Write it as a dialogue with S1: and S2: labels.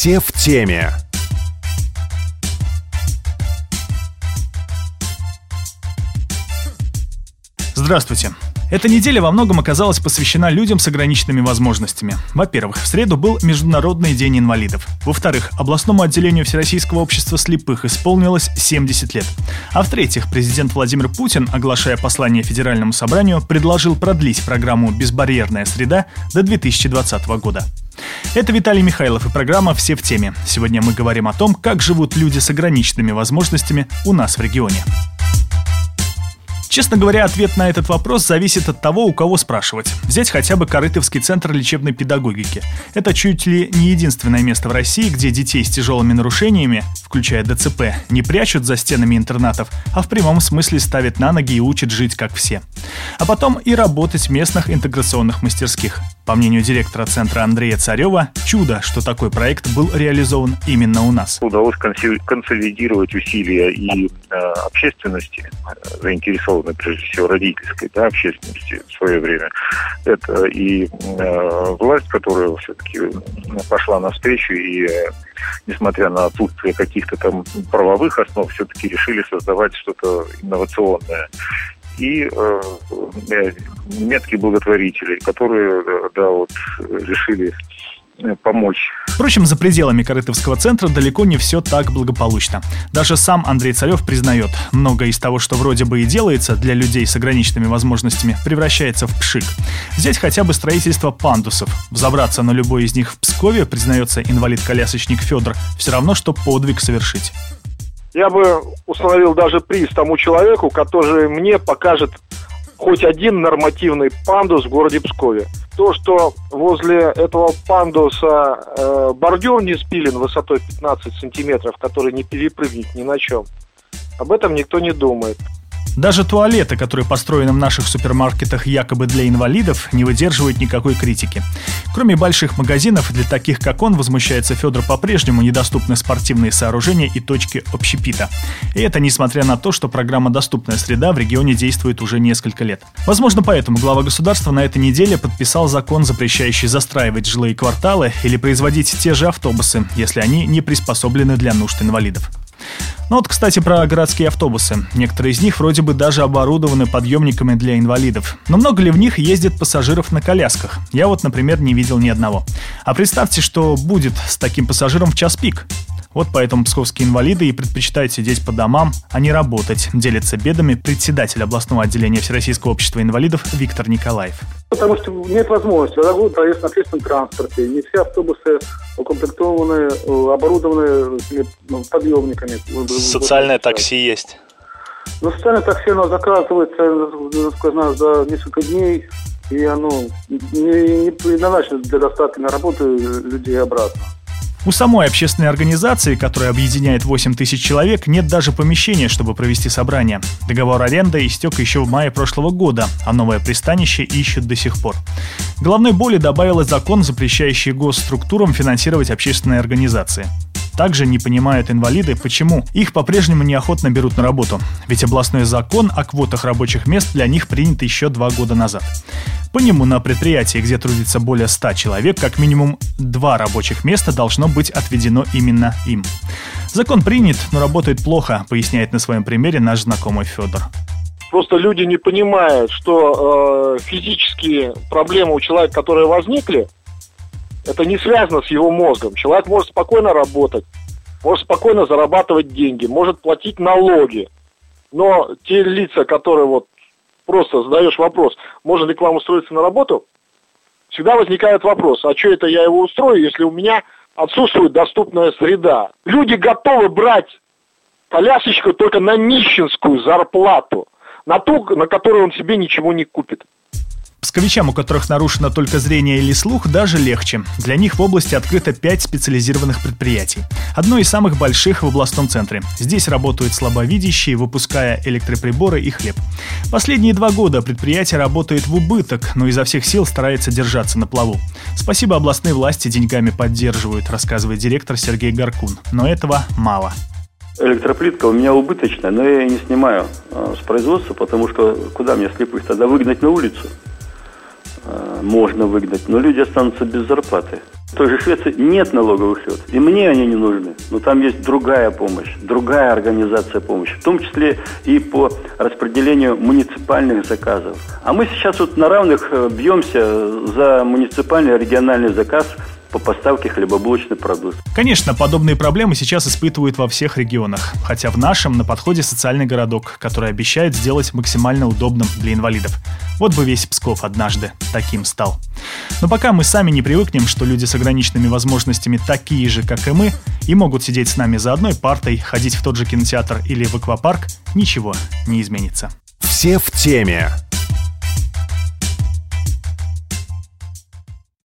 S1: Все в теме.
S2: Здравствуйте. Эта неделя во многом оказалась посвящена людям с ограниченными возможностями. Во-первых, в среду был Международный день инвалидов. Во-вторых, областному отделению Всероссийского общества слепых исполнилось 70 лет. А в-третьих, президент Владимир Путин, оглашая послание Федеральному собранию, предложил продлить программу «Безбарьерная среда» до 2020 года. Это Виталий Михайлов и программа «Все в теме». Сегодня мы говорим о том, как живут люди с ограниченными возможностями у нас в регионе. Честно говоря, ответ на этот вопрос зависит от того, у кого спрашивать. Взять хотя бы Корытовский центр лечебной педагогики. Это чуть ли не единственное место в России, где детей с тяжелыми нарушениями, включая ДЦП, не прячут за стенами интернатов, а в прямом смысле ставят на ноги и учат жить как все. А потом и работать в местных интеграционных мастерских. По мнению директора центра Андрея Царева, чудо, что такой проект был реализован именно у нас.
S3: Удалось консолидировать усилия и э, общественности, э, заинтересованной прежде всего родительской да, общественности в свое время. Это и э, власть, которая все-таки пошла навстречу и несмотря на отсутствие каких-то там правовых основ, все-таки решили создавать что-то инновационное и э, э, меткие благотворители, которые э, да, вот, решили э, помочь.
S2: Впрочем, за пределами Корытовского центра далеко не все так благополучно. Даже сам Андрей Царев признает, многое из того, что вроде бы и делается для людей с ограниченными возможностями, превращается в пшик. Взять хотя бы строительство пандусов. Взобраться на любой из них в Пскове, признается инвалид-колясочник Федор, все равно, что подвиг совершить.
S4: Я бы установил даже приз тому человеку, который мне покажет хоть один нормативный пандус в городе Пскове. То, что возле этого пандуса э, бордюр не спилен высотой 15 сантиметров, который не перепрыгнет ни на чем, об этом никто не думает.
S2: Даже туалеты, которые построены в наших супермаркетах якобы для инвалидов, не выдерживают никакой критики. Кроме больших магазинов, для таких как он, возмущается Федор, по-прежнему недоступны спортивные сооружения и точки общепита. И это несмотря на то, что программа «Доступная среда» в регионе действует уже несколько лет. Возможно, поэтому глава государства на этой неделе подписал закон, запрещающий застраивать жилые кварталы или производить те же автобусы, если они не приспособлены для нужд инвалидов. Ну вот, кстати, про городские автобусы. Некоторые из них вроде бы даже оборудованы подъемниками для инвалидов. Но много ли в них ездит пассажиров на колясках? Я вот, например, не видел ни одного. А представьте, что будет с таким пассажиром в час пик. Вот поэтому псковские инвалиды и предпочитают сидеть по домам, а не работать, делится бедами председатель областного отделения Всероссийского общества инвалидов Виктор Николаев.
S5: Потому что нет возможности. Дорогой проезд на общественном транспорте. Не все автобусы укомплектованы, э, оборудованы ну, подъемниками.
S2: Социальное такси есть.
S5: Ну, социальное такси, оно заказывается, насколько за несколько дней, и оно не, не предназначено для доставки на работу людей обратно.
S2: У самой общественной организации, которая объединяет 8 тысяч человек, нет даже помещения, чтобы провести собрание. Договор аренды истек еще в мае прошлого года, а новое пристанище ищут до сих пор. Головной боли добавила закон, запрещающий госструктурам финансировать общественные организации. Также не понимают инвалиды, почему их по-прежнему неохотно берут на работу. Ведь областной закон о квотах рабочих мест для них принят еще два года назад. По нему на предприятии, где трудится более 100 человек, как минимум два рабочих места должно быть отведено именно им. Закон принят, но работает плохо, поясняет на своем примере наш знакомый Федор.
S4: Просто люди не понимают, что э, физические проблемы у человека, которые возникли, это не связано с его мозгом. Человек может спокойно работать, может спокойно зарабатывать деньги, может платить налоги. Но те лица, которые вот просто задаешь вопрос, можно ли к вам устроиться на работу, всегда возникает вопрос, а что это я его устрою, если у меня отсутствует доступная среда. Люди готовы брать колясочку только на нищенскую зарплату, на ту, на которую он себе ничего не купит.
S2: Псковичам, у которых нарушено только зрение или слух, даже легче. Для них в области открыто 5 специализированных предприятий. Одно из самых больших в областном центре. Здесь работают слабовидящие, выпуская электроприборы и хлеб. Последние два года предприятие работает в убыток, но изо всех сил старается держаться на плаву. Спасибо областной власти деньгами поддерживают, рассказывает директор Сергей Гаркун. Но этого мало.
S6: Электроплитка у меня убыточная, но я ее не снимаю э, с производства, потому что куда мне слепых? Тогда выгнать на улицу. Э, можно выгнать, но люди останутся без зарплаты. В той же Швеции нет налоговых льгот, и мне они не нужны. Но там есть другая помощь, другая организация помощи, в том числе и по распределению муниципальных заказов. А мы сейчас вот на равных э, бьемся за муниципальный региональный заказ по поставке хлебобулочной продукции.
S2: Конечно, подобные проблемы сейчас испытывают во всех регионах, хотя в нашем на подходе социальный городок, который обещает сделать максимально удобным для инвалидов. Вот бы весь Псков однажды таким стал. Но пока мы сами не привыкнем, что люди с ограниченными возможностями такие же, как и мы, и могут сидеть с нами за одной партой, ходить в тот же кинотеатр или в аквапарк, ничего не изменится.
S1: Все в теме.